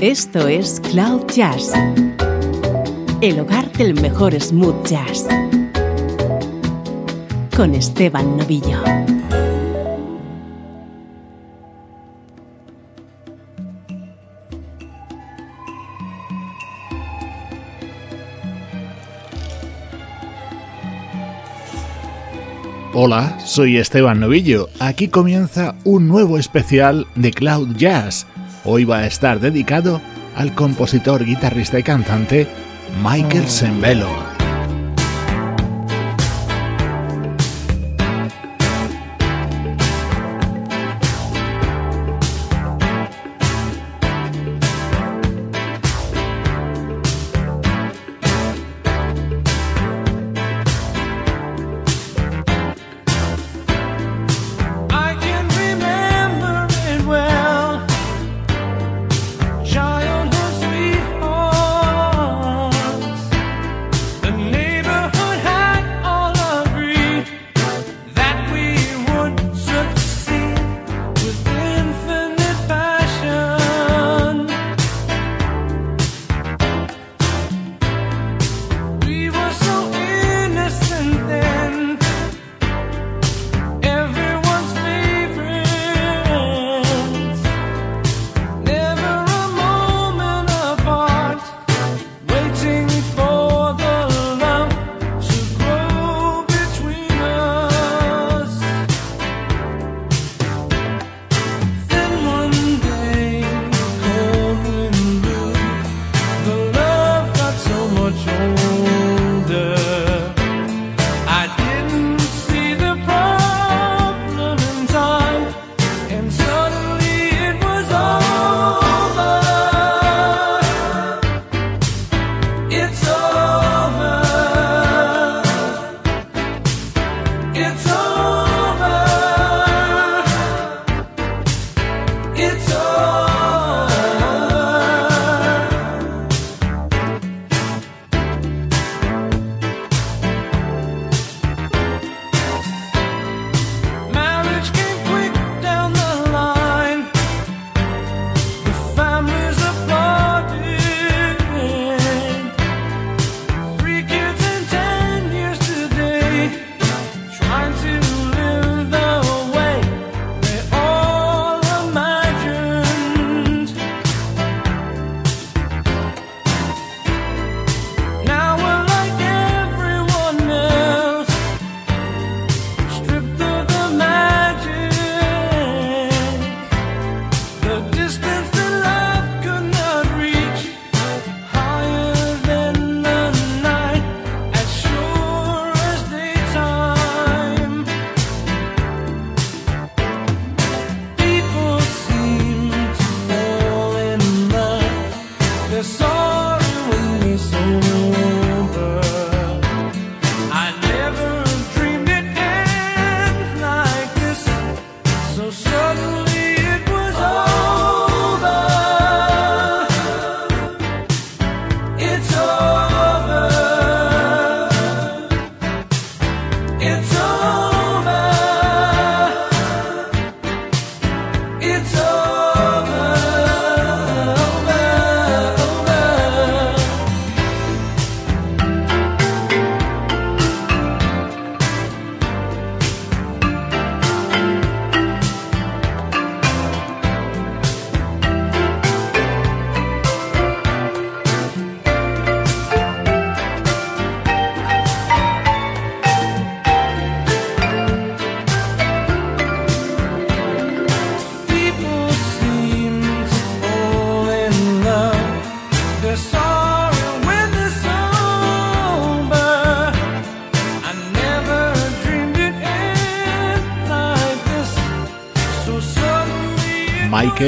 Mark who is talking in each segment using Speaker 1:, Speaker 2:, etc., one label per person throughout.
Speaker 1: Esto es Cloud Jazz, el hogar del mejor smooth jazz, con Esteban Novillo.
Speaker 2: Hola, soy Esteban Novillo. Aquí comienza un nuevo especial de Cloud Jazz. Hoy va a estar dedicado al compositor, guitarrista y cantante Michael Sembello.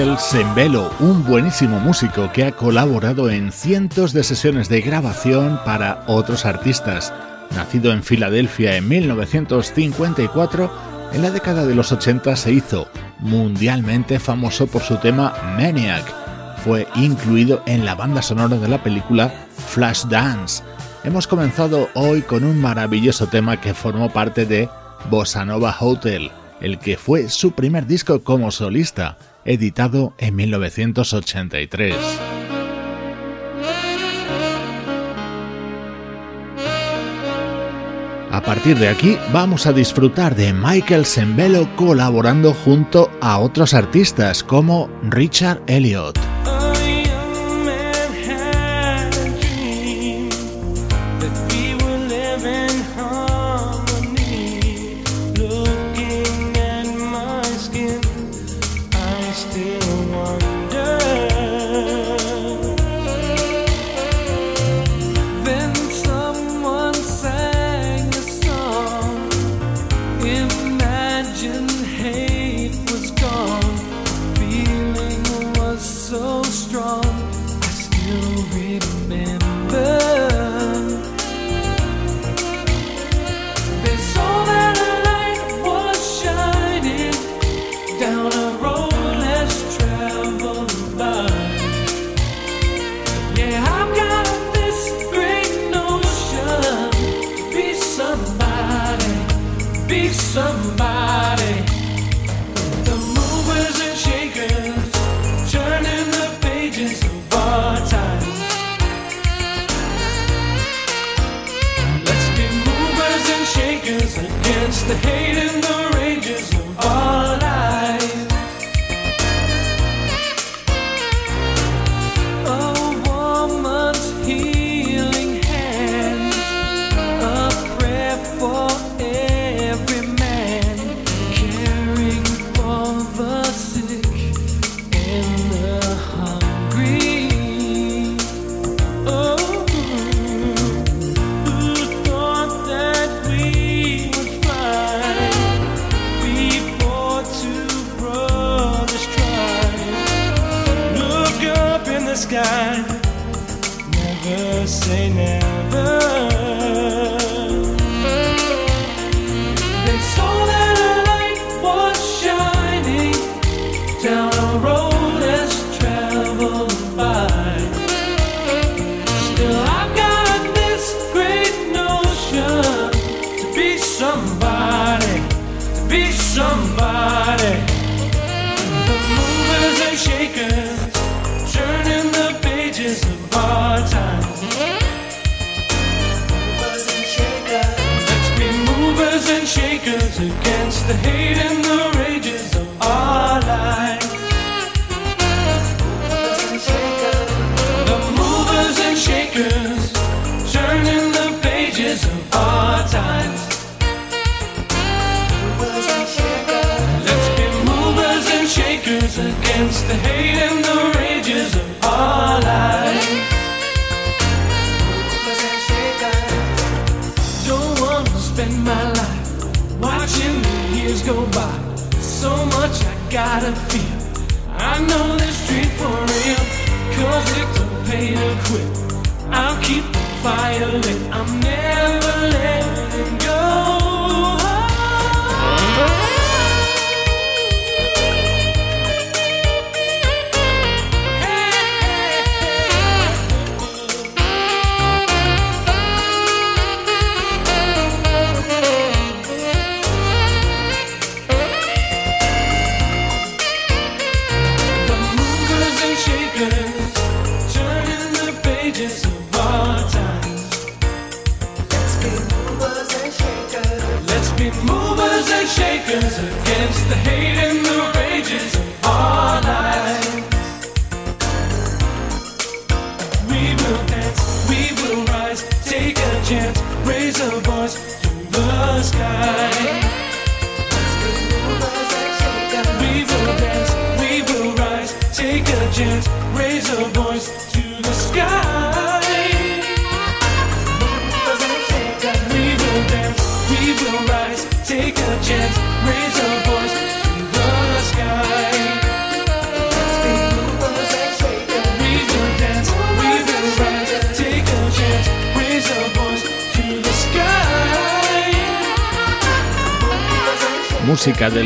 Speaker 2: Sembello, un buenísimo músico que ha colaborado en cientos de sesiones de grabación para otros artistas. Nacido en Filadelfia en 1954, en la década de los 80 se hizo mundialmente famoso por su tema Maniac. Fue incluido en la banda sonora de la película Flashdance. Hemos comenzado hoy con un maravilloso tema que formó parte de Bossa Nova Hotel el que fue su primer disco como solista, editado en 1983. A partir de aquí vamos a disfrutar de Michael Sembello colaborando junto a otros artistas como Richard Elliot.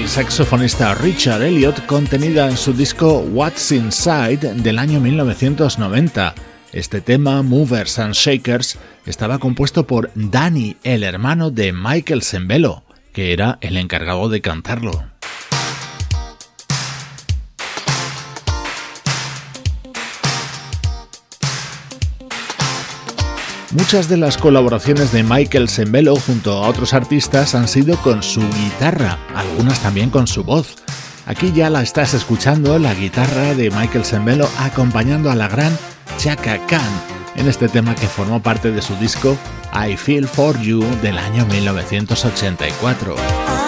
Speaker 2: Del saxofonista Richard Elliot contenida en su disco What's Inside del año 1990. Este tema, Movers and Shakers, estaba compuesto por Danny, el hermano de Michael Sembello,
Speaker 3: que era el encargado de cantarlo. Muchas de las colaboraciones de Michael Sembello junto a otros artistas han sido con su guitarra, algunas también con su voz. Aquí ya la estás escuchando, la guitarra de Michael Sembello acompañando a la gran Chaka Khan en este tema que formó parte de su disco I Feel For You del año 1984.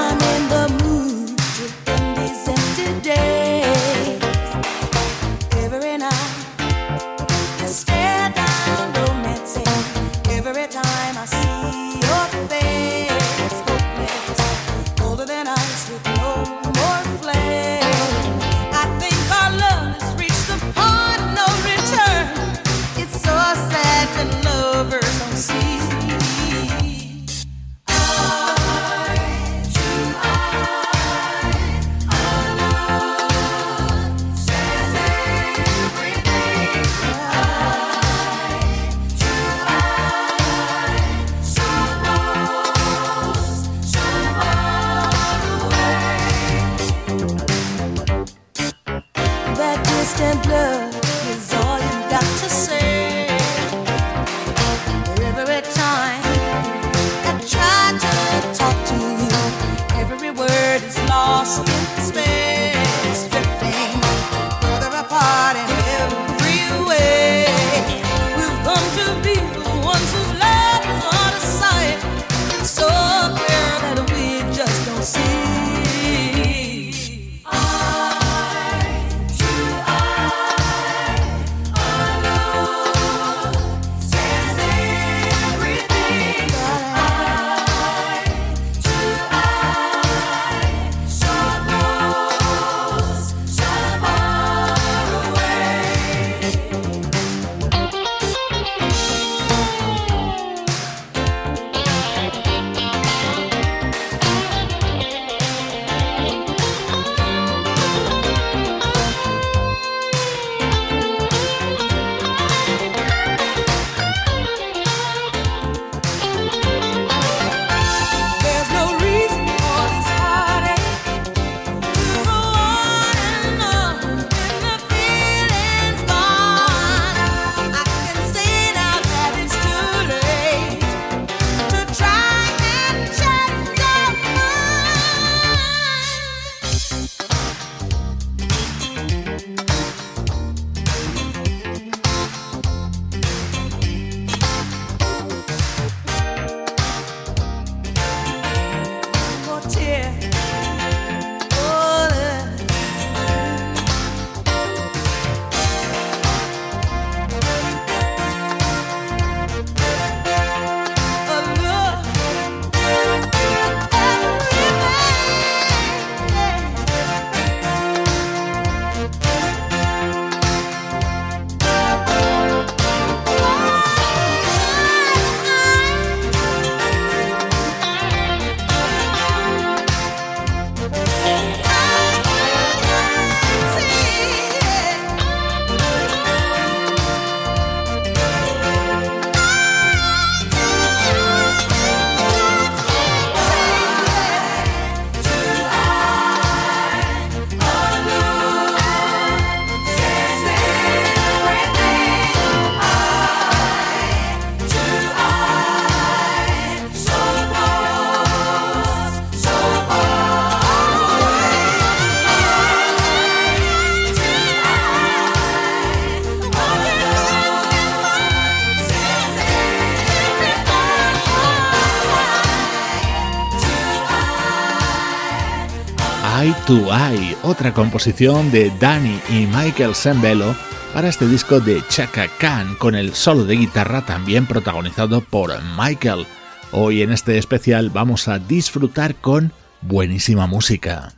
Speaker 3: To Eye, otra composición de Danny y Michael Sembello para este disco de Chaka Khan con el solo de guitarra también protagonizado por Michael. Hoy en este especial vamos a disfrutar con buenísima música.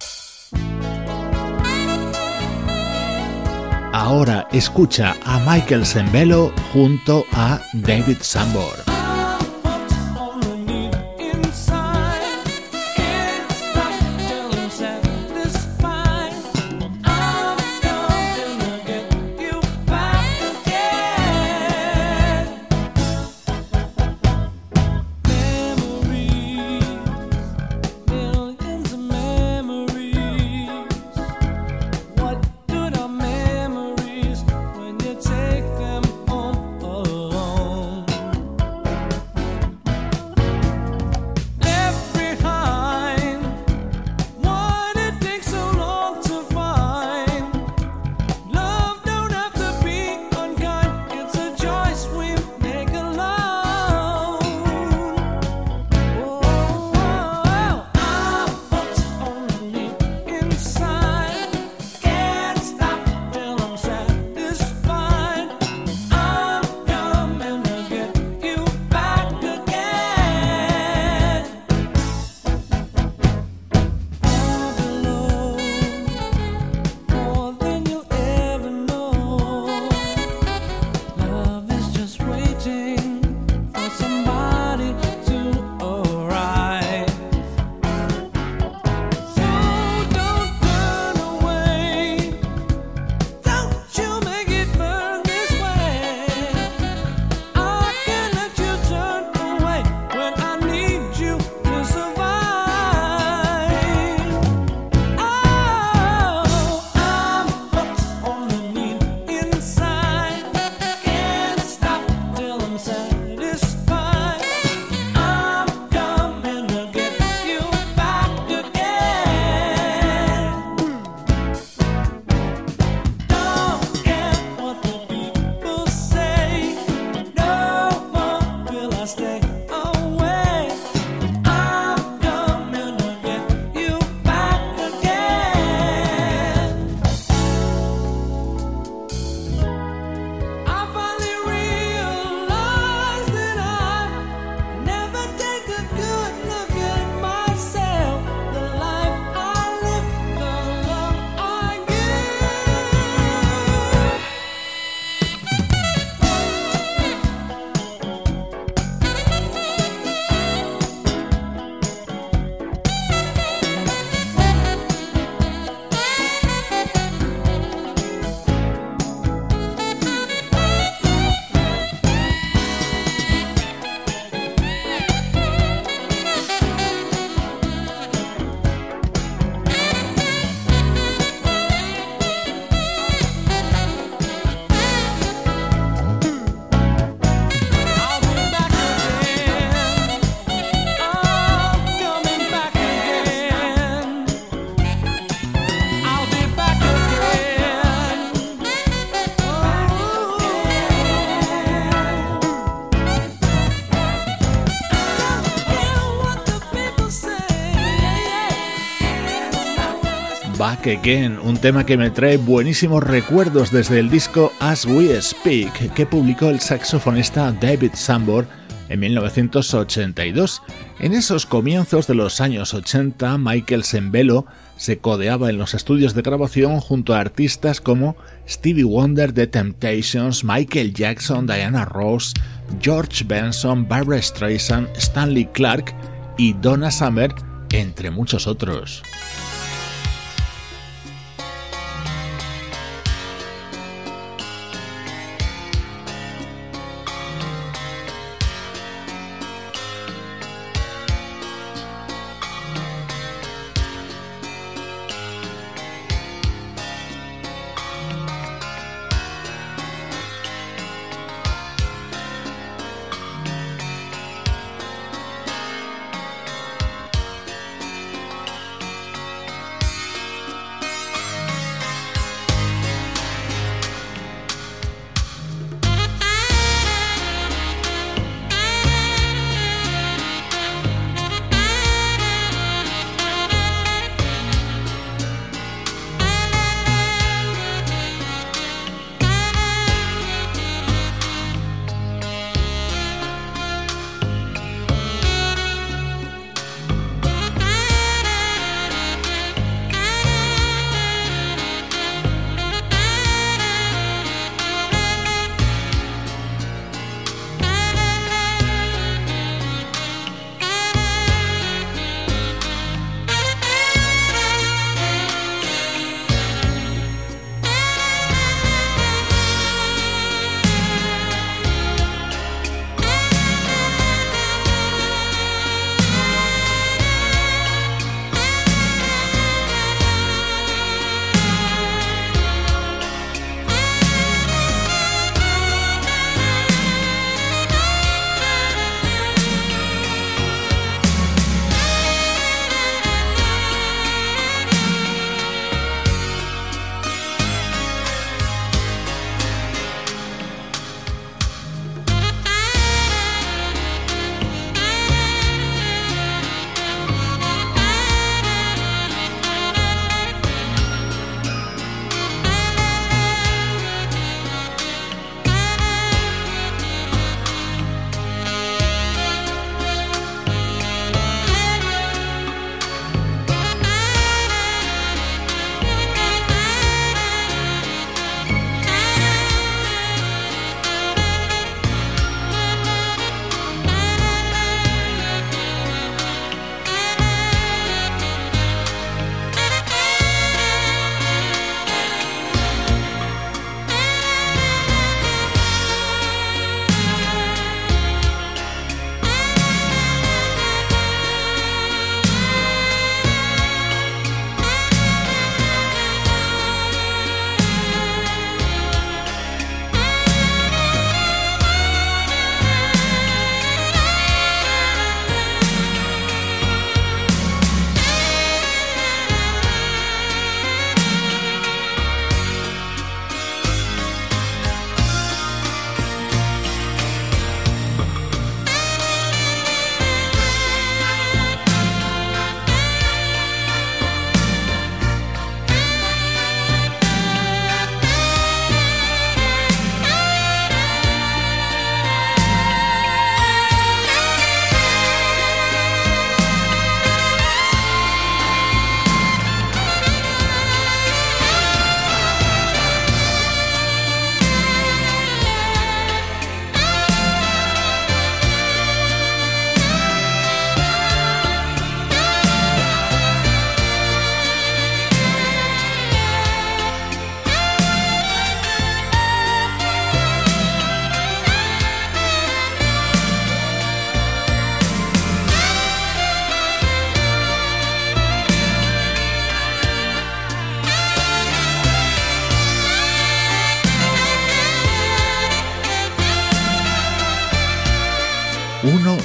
Speaker 3: Ahora escucha a Michael Sembello junto a David Sambor.
Speaker 4: Again, un tema que me trae buenísimos recuerdos desde el disco As We Speak que publicó el saxofonista David Sambor en 1982. En esos comienzos de los años 80, Michael Sembello se codeaba en los estudios de grabación junto a artistas como Stevie Wonder, The Temptations, Michael Jackson, Diana Ross, George Benson, Barbara Streisand, Stanley Clark y Donna Summer, entre muchos otros.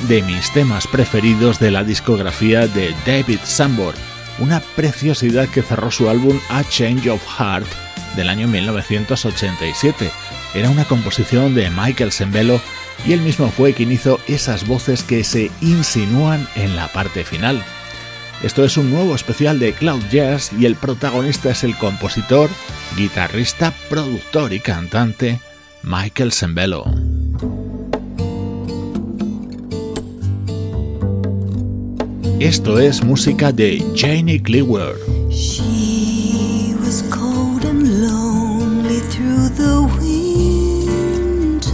Speaker 4: De mis temas preferidos de la discografía de David Sambor, una preciosidad que cerró su álbum A Change of Heart del año 1987. Era una composición de Michael Sembello y él mismo fue quien hizo esas voces que se insinúan en la parte final. Esto es un nuevo especial de Cloud Jazz y el protagonista es el compositor, guitarrista, productor y cantante Michael Sembello. Esto es música de Janie Cleaver.
Speaker 5: She was cold and lonely through the winter.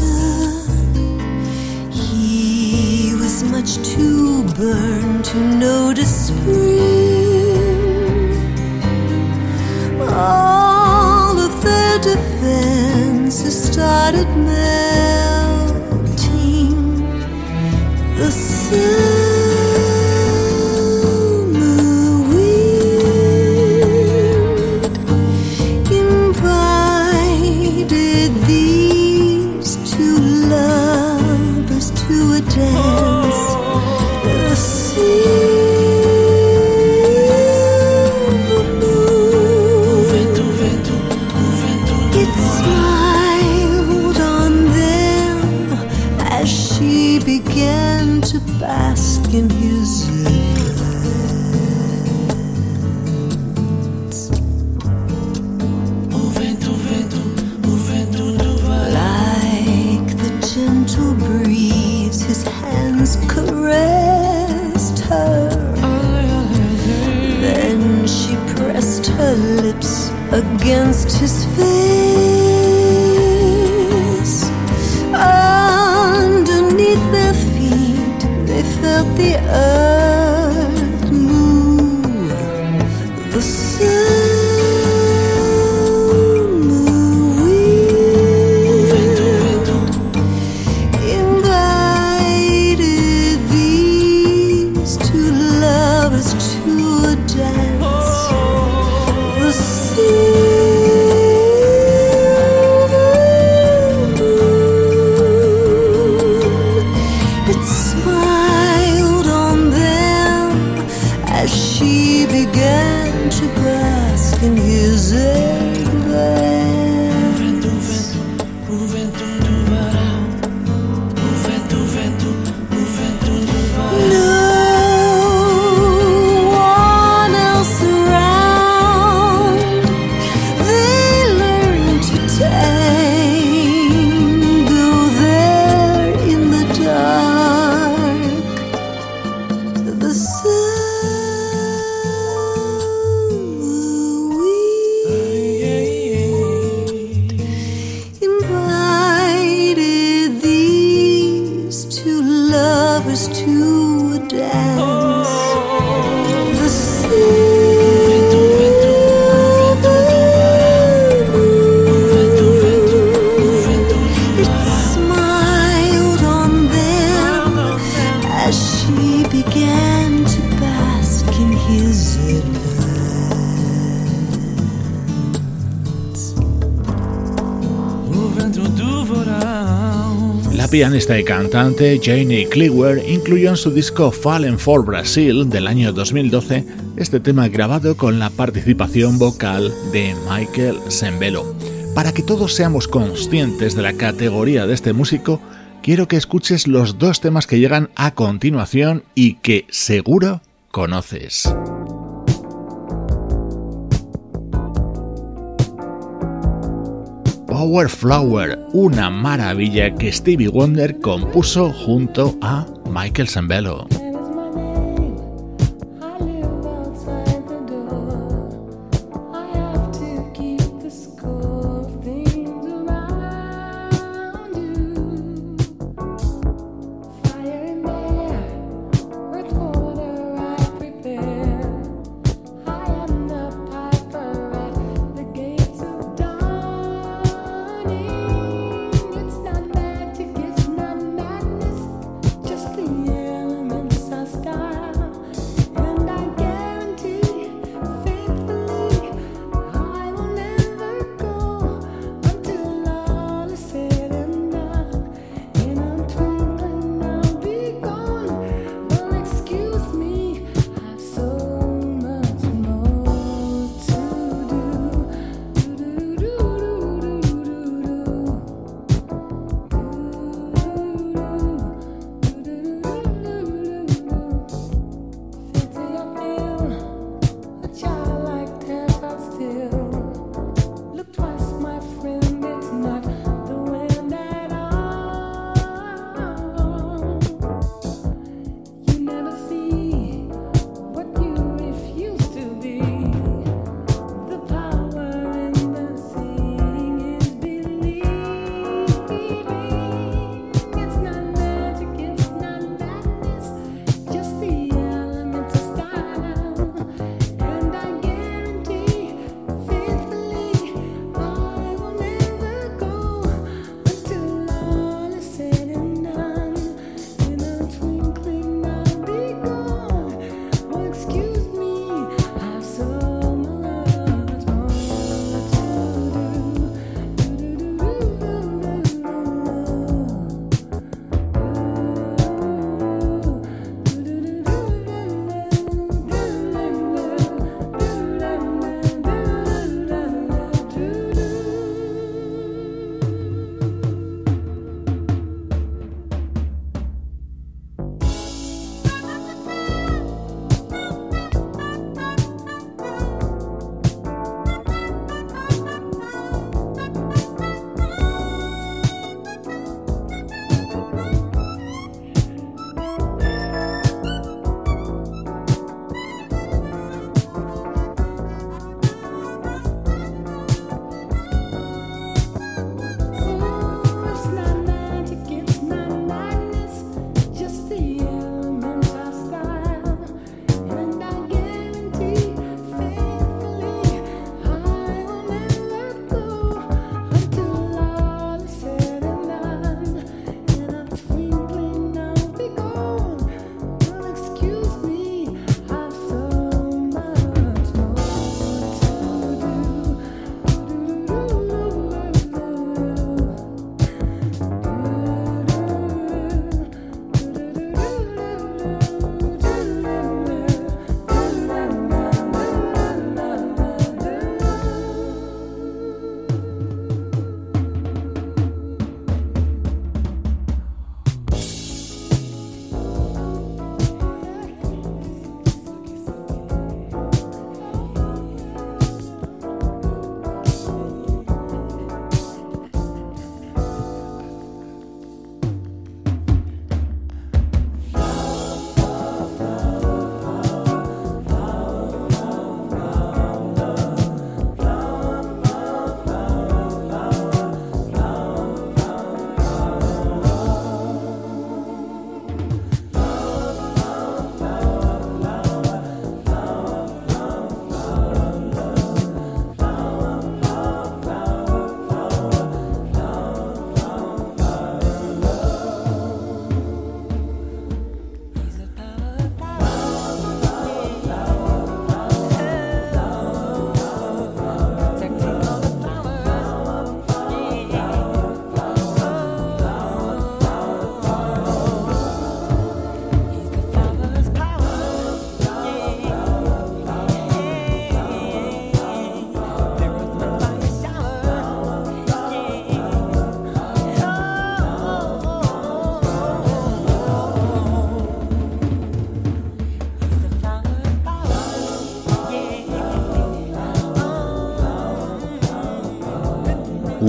Speaker 5: He was much too burned to notice spring. All of their defenses started melting. The sun. she began to bask in his glance. Like the gentle breeze, his hands caressed her. Then she pressed her lips against his face. The earth э,
Speaker 4: pianista y cantante Janie Cleaver incluyó en su disco Fallen for Brazil del año 2012 este tema grabado con la participación vocal de Michael Sembello. Para que todos seamos conscientes de la categoría de este músico, quiero que escuches los dos temas que llegan a continuación y que seguro conoces. Power Flower, una maravilla que Stevie Wonder compuso junto a Michael Sembello.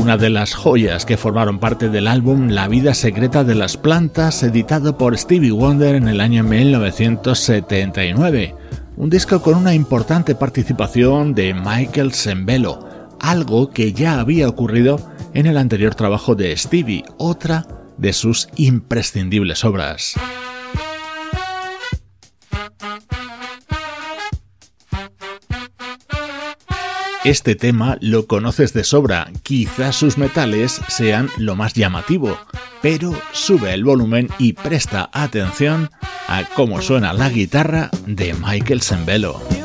Speaker 6: Una de las joyas que formaron parte del álbum La vida secreta de las plantas, editado por Stevie Wonder en el año 1979. Un disco con una importante participación de Michael Sembello, algo que ya había ocurrido en el anterior trabajo de Stevie, otra de sus imprescindibles obras. Este tema lo conoces de sobra, quizás sus metales sean lo más llamativo, pero sube el volumen y presta atención a cómo suena la guitarra de Michael Sembello.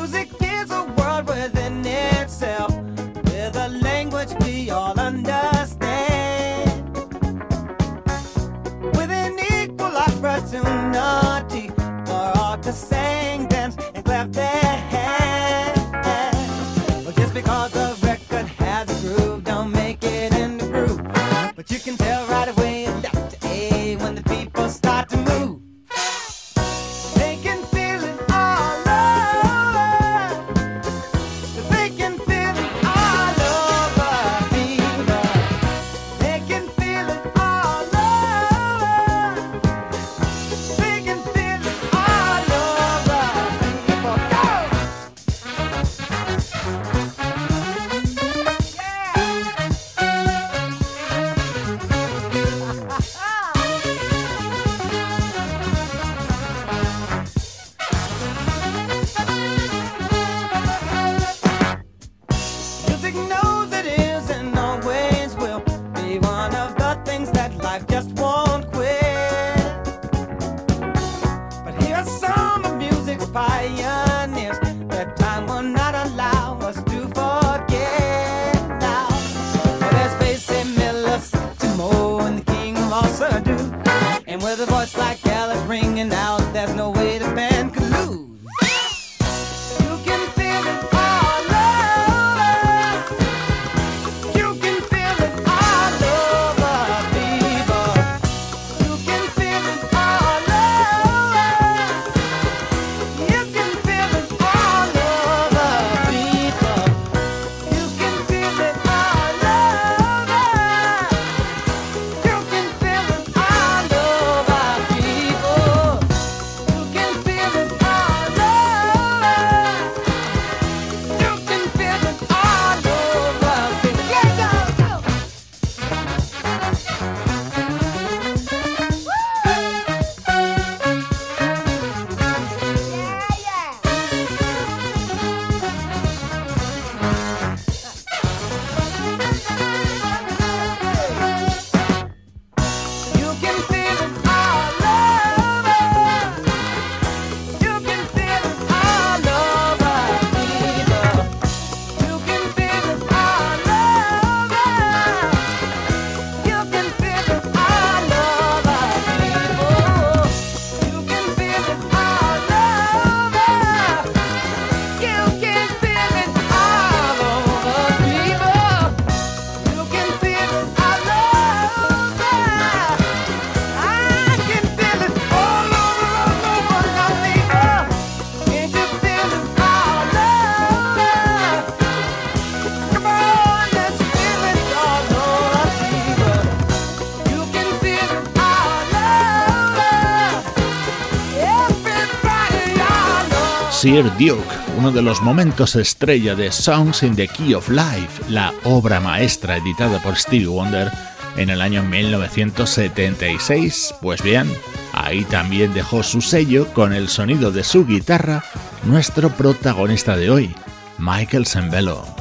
Speaker 6: Sir Duke, uno de los momentos estrella de Songs in the Key of Life, la obra maestra editada por Stevie Wonder en el año 1976. Pues bien, ahí también dejó su sello con el sonido de su guitarra nuestro protagonista de hoy, Michael Sembello.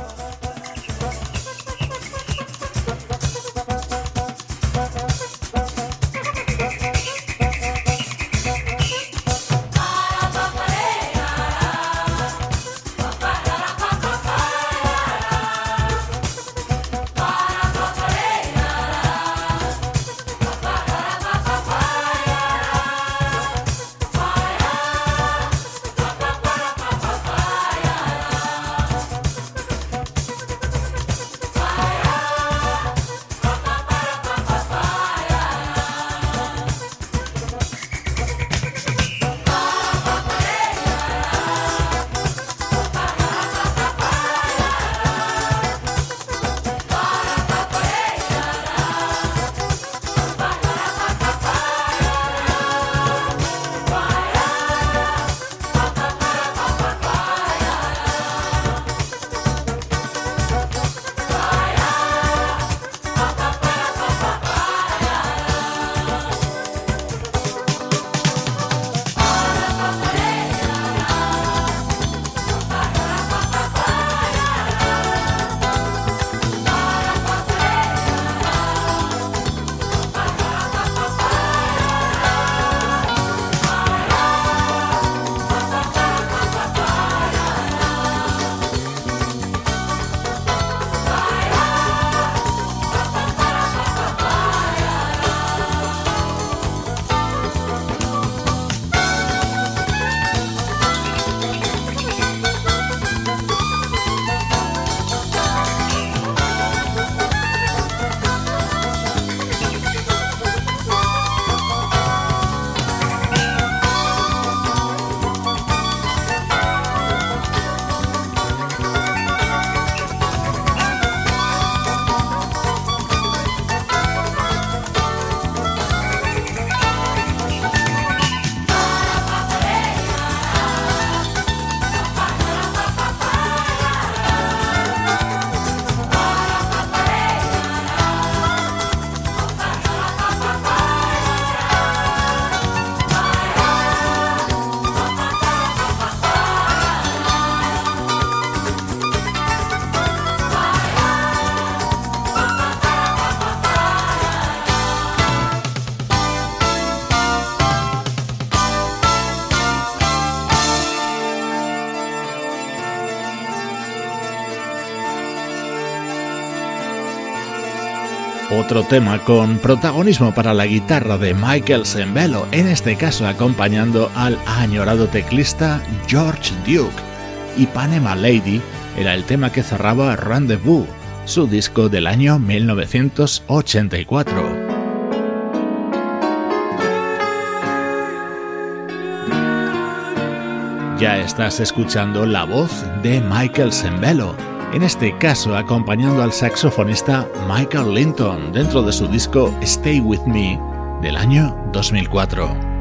Speaker 4: Otro tema con protagonismo para la guitarra de Michael Sembello, en este caso acompañando al añorado teclista George Duke. Y Panama Lady era el tema que cerraba Rendezvous, su disco del año 1984. Ya estás escuchando la voz de Michael Sembello en este caso acompañando al saxofonista Michael Linton dentro de su disco Stay With Me del año 2004.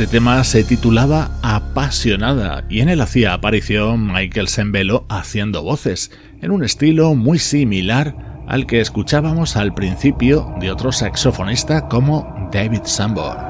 Speaker 4: Este tema se titulaba Apasionada y en él hacía aparición Michael Sembello haciendo voces, en un estilo muy similar al que escuchábamos al principio de otro saxofonista como David Sambor.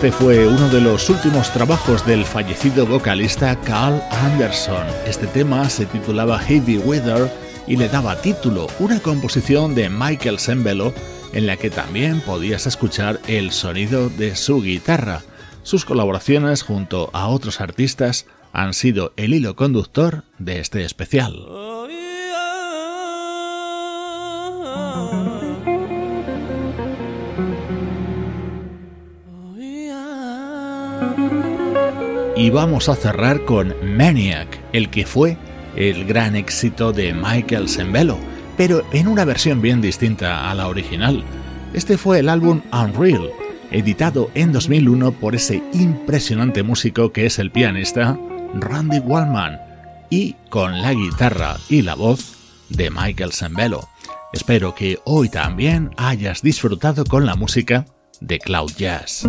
Speaker 4: Este fue uno de los últimos trabajos del fallecido vocalista Carl Anderson. Este tema se titulaba Heavy Weather y le daba título, una composición de Michael Sembello en la que también podías escuchar el sonido de su guitarra. Sus colaboraciones junto a otros artistas han sido el hilo conductor de este especial. Y vamos a cerrar con Maniac, el que fue
Speaker 2: el gran éxito de Michael Sembello, pero en una versión bien distinta a la original. Este fue el álbum Unreal, editado en 2001 por ese impresionante músico que es el pianista Randy Wallman y con la guitarra y la voz de Michael Sembello. Espero que hoy también hayas disfrutado con la música de Cloud Jazz.